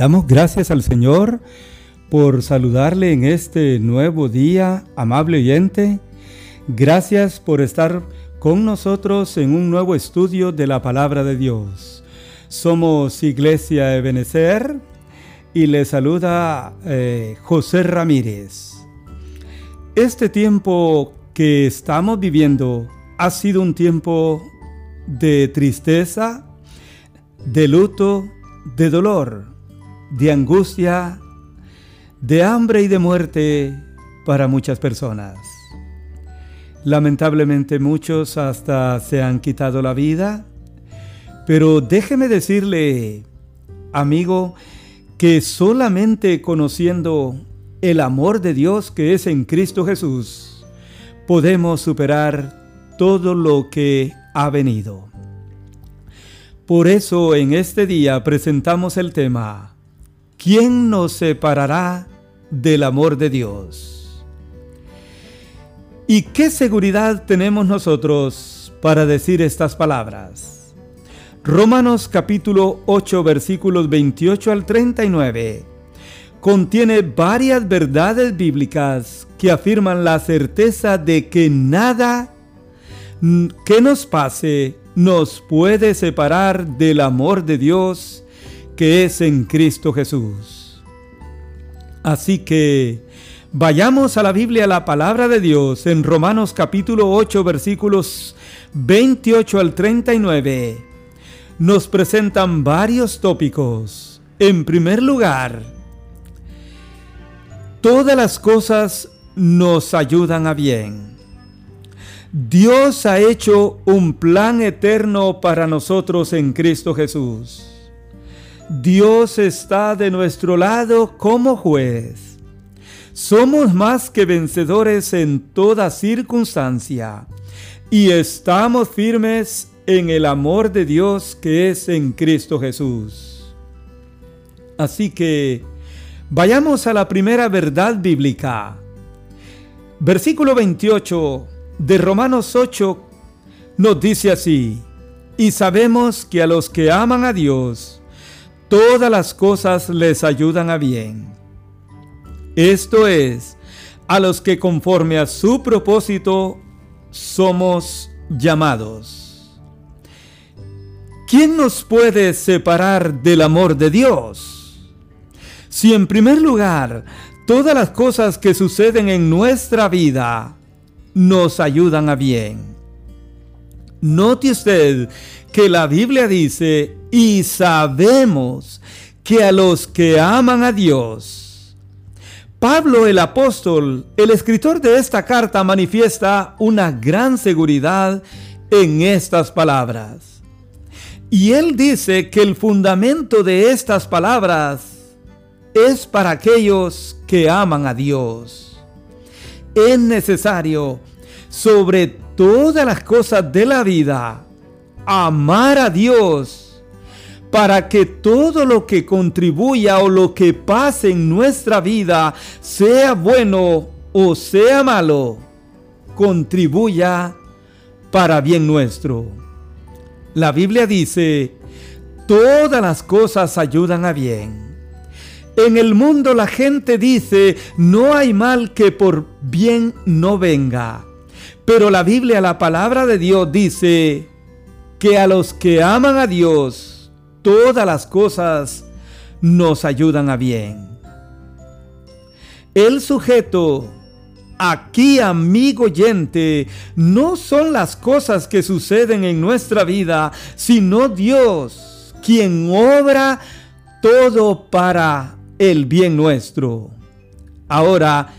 Damos gracias al Señor por saludarle en este nuevo día, amable oyente. Gracias por estar con nosotros en un nuevo estudio de la palabra de Dios. Somos Iglesia Ebenecer y le saluda eh, José Ramírez. Este tiempo que estamos viviendo ha sido un tiempo de tristeza, de luto, de dolor, de angustia, de hambre y de muerte para muchas personas. Lamentablemente muchos hasta se han quitado la vida, pero déjeme decirle, amigo, que solamente conociendo el amor de Dios que es en Cristo Jesús, podemos superar todo lo que ha venido. Por eso en este día presentamos el tema, ¿quién nos separará del amor de Dios? ¿Y qué seguridad tenemos nosotros para decir estas palabras? Romanos capítulo 8 versículos 28 al 39 contiene varias verdades bíblicas que afirman la certeza de que nada que nos pase nos puede separar del amor de Dios que es en Cristo Jesús. Así que vayamos a la Biblia, a la palabra de Dios, en Romanos capítulo 8 versículos 28 al 39. Nos presentan varios tópicos. En primer lugar, todas las cosas nos ayudan a bien. Dios ha hecho un plan eterno para nosotros en Cristo Jesús. Dios está de nuestro lado como juez. Somos más que vencedores en toda circunstancia y estamos firmes en el amor de Dios que es en Cristo Jesús. Así que vayamos a la primera verdad bíblica. Versículo 28 de Romanos 8 nos dice así, y sabemos que a los que aman a Dios, todas las cosas les ayudan a bien. Esto es, a los que conforme a su propósito somos llamados. ¿Quién nos puede separar del amor de Dios? Si en primer lugar, todas las cosas que suceden en nuestra vida nos ayudan a bien. Note usted que la Biblia dice, y sabemos que a los que aman a Dios. Pablo el apóstol, el escritor de esta carta, manifiesta una gran seguridad en estas palabras. Y él dice que el fundamento de estas palabras es para aquellos que aman a Dios es necesario, sobre todas las cosas de la vida, amar a Dios para que todo lo que contribuya o lo que pase en nuestra vida, sea bueno o sea malo, contribuya para bien nuestro. La Biblia dice, todas las cosas ayudan a bien en el mundo la gente dice, no hay mal que por bien no venga. Pero la Biblia, la palabra de Dios dice que a los que aman a Dios, todas las cosas nos ayudan a bien. El sujeto aquí, amigo oyente, no son las cosas que suceden en nuestra vida, sino Dios, quien obra todo para el bien nuestro. Ahora,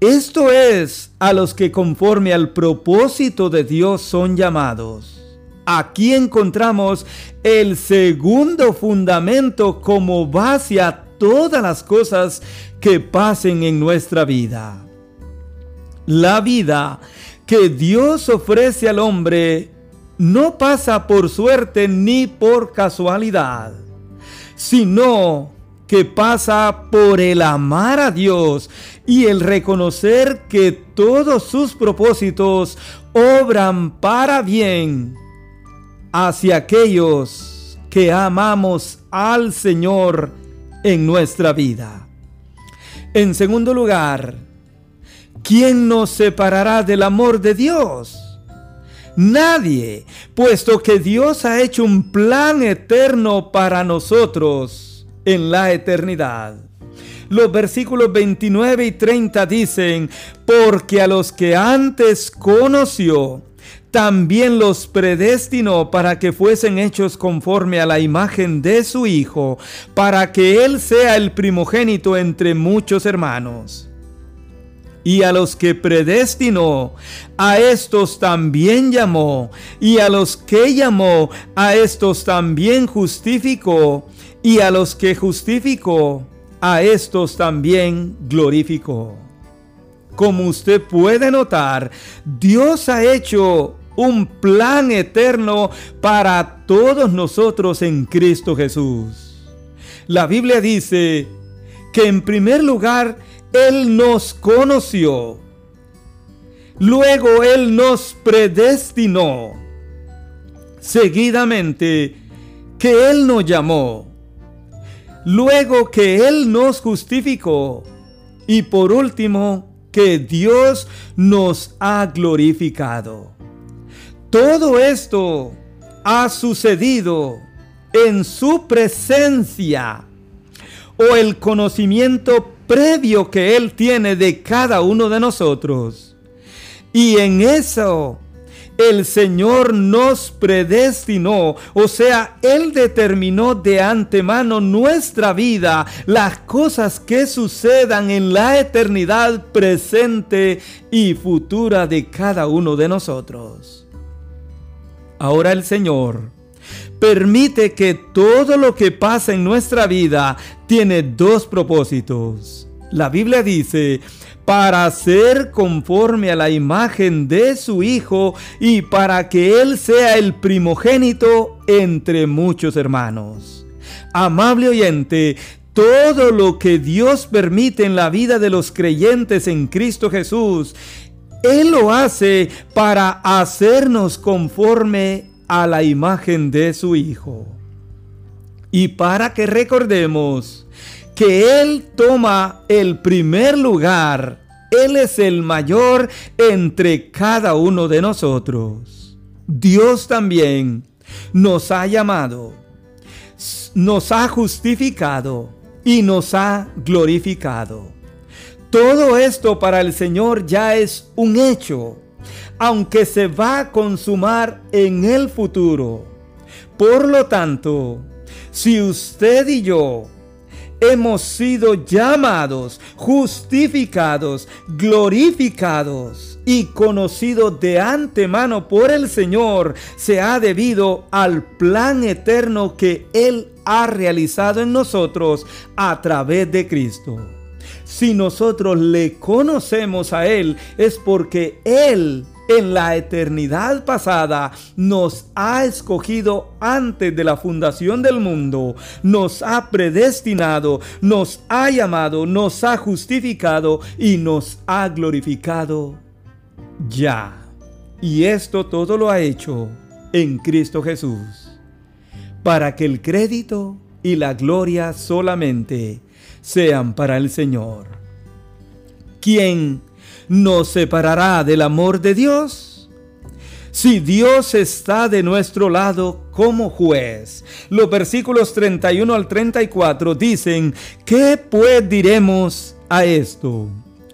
esto es a los que conforme al propósito de Dios son llamados. Aquí encontramos el segundo fundamento como base a todas las cosas que pasen en nuestra vida. La vida que Dios ofrece al hombre no pasa por suerte ni por casualidad, sino que pasa por el amar a Dios y el reconocer que todos sus propósitos obran para bien hacia aquellos que amamos al Señor en nuestra vida. En segundo lugar, ¿quién nos separará del amor de Dios? Nadie, puesto que Dios ha hecho un plan eterno para nosotros en la eternidad. Los versículos 29 y 30 dicen, porque a los que antes conoció, también los predestinó para que fuesen hechos conforme a la imagen de su Hijo, para que Él sea el primogénito entre muchos hermanos. Y a los que predestinó, a estos también llamó, y a los que llamó, a estos también justificó, y a los que justificó, a estos también glorificó. Como usted puede notar, Dios ha hecho un plan eterno para todos nosotros en Cristo Jesús. La Biblia dice que en primer lugar Él nos conoció. Luego Él nos predestinó. Seguidamente que Él nos llamó. Luego que Él nos justificó. Y por último, que Dios nos ha glorificado. Todo esto ha sucedido en su presencia o el conocimiento previo que Él tiene de cada uno de nosotros. Y en eso el Señor nos predestinó, o sea, Él determinó de antemano nuestra vida, las cosas que sucedan en la eternidad presente y futura de cada uno de nosotros. Ahora el Señor permite que todo lo que pasa en nuestra vida tiene dos propósitos. La Biblia dice, para ser conforme a la imagen de su Hijo y para que Él sea el primogénito entre muchos hermanos. Amable oyente, todo lo que Dios permite en la vida de los creyentes en Cristo Jesús, Él lo hace para hacernos conforme a la imagen de su Hijo. Y para que recordemos que Él toma el primer lugar. Él es el mayor entre cada uno de nosotros. Dios también nos ha llamado, nos ha justificado y nos ha glorificado. Todo esto para el Señor ya es un hecho, aunque se va a consumar en el futuro. Por lo tanto, si usted y yo hemos sido llamados, justificados, glorificados y conocidos de antemano por el Señor, se ha debido al plan eterno que Él ha realizado en nosotros a través de Cristo. Si nosotros le conocemos a Él es porque Él en la eternidad pasada nos ha escogido antes de la fundación del mundo, nos ha predestinado, nos ha llamado, nos ha justificado y nos ha glorificado ya. Y esto todo lo ha hecho en Cristo Jesús, para que el crédito y la gloria solamente sean para el Señor. ¿Quién nos separará del amor de Dios? Si Dios está de nuestro lado como juez. Los versículos 31 al 34 dicen, ¿qué pues diremos a esto?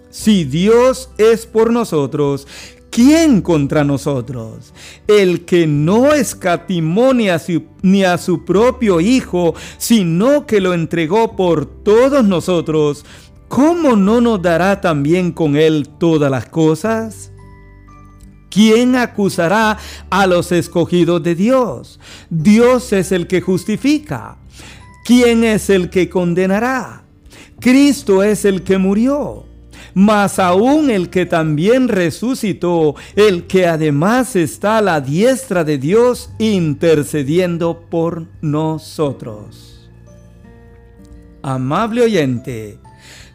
Si Dios es por nosotros, ¿quién contra nosotros? El que no escatimó ni a, su, ni a su propio Hijo, sino que lo entregó por todos nosotros, ¿cómo no nos dará también con Él todas las cosas? ¿Quién acusará a los escogidos de Dios? Dios es el que justifica. ¿Quién es el que condenará? Cristo es el que murió, mas aún el que también resucitó, el que además está a la diestra de Dios intercediendo por nosotros. Amable oyente,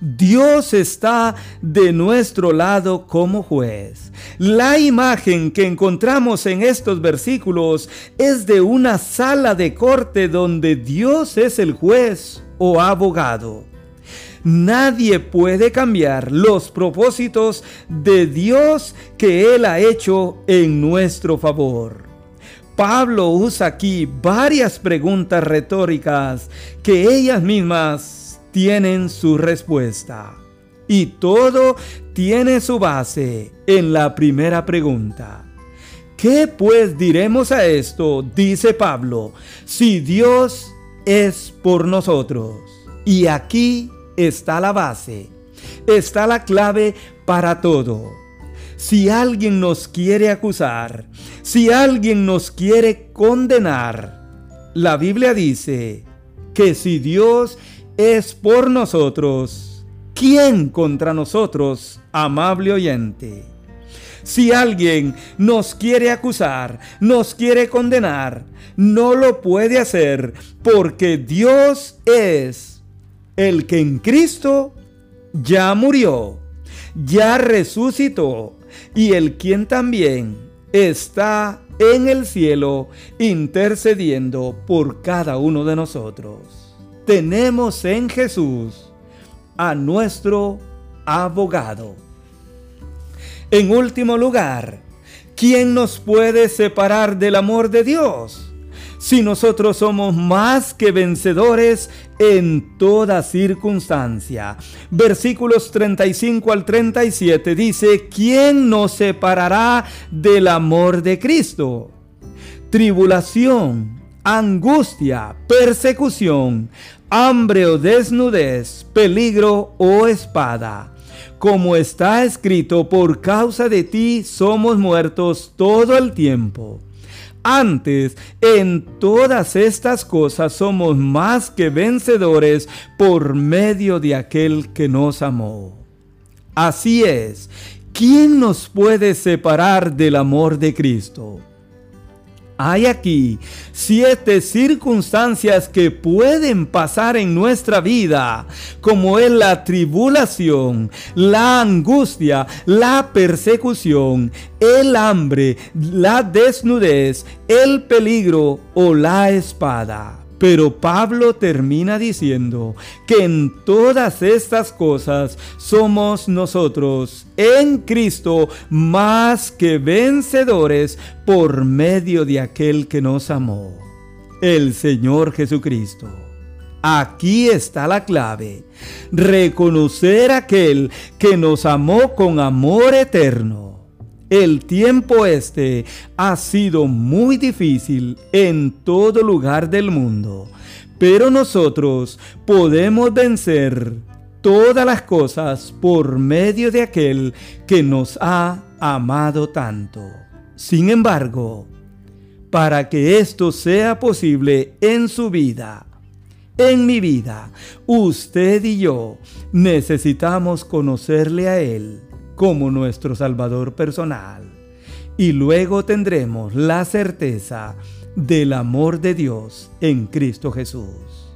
Dios está de nuestro lado como juez. La imagen que encontramos en estos versículos es de una sala de corte donde Dios es el juez o abogado. Nadie puede cambiar los propósitos de Dios que Él ha hecho en nuestro favor. Pablo usa aquí varias preguntas retóricas que ellas mismas tienen su respuesta. Y todo tiene su base en la primera pregunta. ¿Qué pues diremos a esto? Dice Pablo, si Dios es por nosotros. Y aquí está la base, está la clave para todo. Si alguien nos quiere acusar, si alguien nos quiere condenar, la Biblia dice que si Dios es por nosotros, ¿quién contra nosotros, amable oyente? Si alguien nos quiere acusar, nos quiere condenar, no lo puede hacer porque Dios es el que en Cristo ya murió, ya resucitó, y el quien también está en el cielo intercediendo por cada uno de nosotros. Tenemos en Jesús a nuestro abogado. En último lugar, ¿quién nos puede separar del amor de Dios? si nosotros somos más que vencedores en toda circunstancia. Versículos 35 al 37 dice, ¿quién nos separará del amor de Cristo? Tribulación, angustia, persecución, hambre o desnudez, peligro o espada. Como está escrito, por causa de ti somos muertos todo el tiempo. Antes, en todas estas cosas somos más que vencedores por medio de aquel que nos amó. Así es, ¿quién nos puede separar del amor de Cristo? Hay aquí siete circunstancias que pueden pasar en nuestra vida, como es la tribulación, la angustia, la persecución, el hambre, la desnudez, el peligro o la espada. Pero Pablo termina diciendo que en todas estas cosas somos nosotros en Cristo más que vencedores por medio de aquel que nos amó, el Señor Jesucristo. Aquí está la clave, reconocer aquel que nos amó con amor eterno el tiempo este ha sido muy difícil en todo lugar del mundo, pero nosotros podemos vencer todas las cosas por medio de aquel que nos ha amado tanto. Sin embargo, para que esto sea posible en su vida, en mi vida, usted y yo necesitamos conocerle a Él como nuestro Salvador personal. Y luego tendremos la certeza del amor de Dios en Cristo Jesús.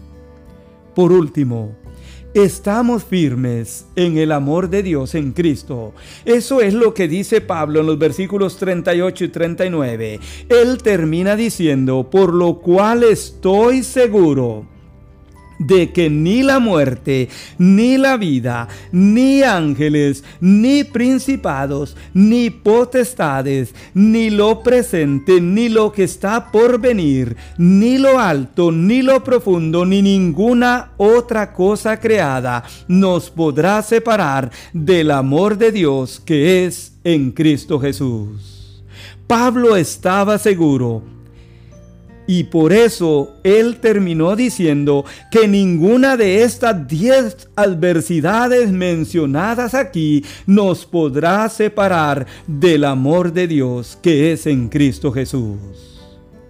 Por último, estamos firmes en el amor de Dios en Cristo. Eso es lo que dice Pablo en los versículos 38 y 39. Él termina diciendo, por lo cual estoy seguro de que ni la muerte, ni la vida, ni ángeles, ni principados, ni potestades, ni lo presente, ni lo que está por venir, ni lo alto, ni lo profundo, ni ninguna otra cosa creada nos podrá separar del amor de Dios que es en Cristo Jesús. Pablo estaba seguro y por eso él terminó diciendo que ninguna de estas diez adversidades mencionadas aquí nos podrá separar del amor de Dios que es en Cristo Jesús.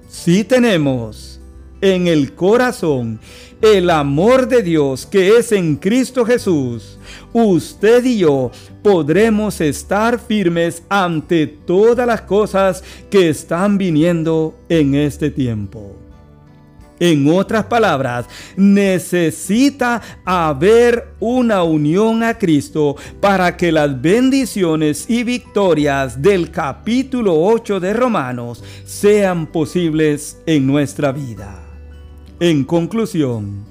Si tenemos en el corazón el amor de Dios que es en Cristo Jesús, usted y yo podremos estar firmes ante todas las cosas que están viniendo en este tiempo. En otras palabras, necesita haber una unión a Cristo para que las bendiciones y victorias del capítulo 8 de Romanos sean posibles en nuestra vida. En conclusión,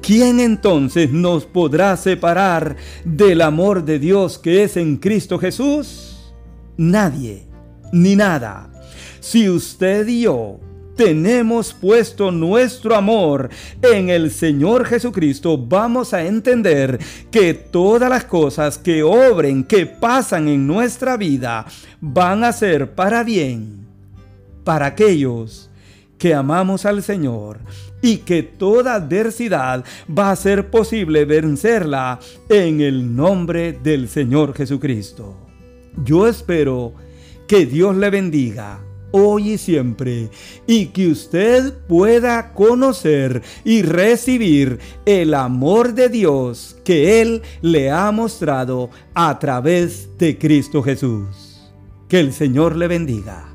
¿quién entonces nos podrá separar del amor de Dios que es en Cristo Jesús? Nadie, ni nada. Si usted y yo tenemos puesto nuestro amor en el Señor Jesucristo, vamos a entender que todas las cosas que obren, que pasan en nuestra vida, van a ser para bien, para aquellos que amamos al Señor y que toda adversidad va a ser posible vencerla en el nombre del Señor Jesucristo. Yo espero que Dios le bendiga hoy y siempre, y que usted pueda conocer y recibir el amor de Dios que Él le ha mostrado a través de Cristo Jesús. Que el Señor le bendiga.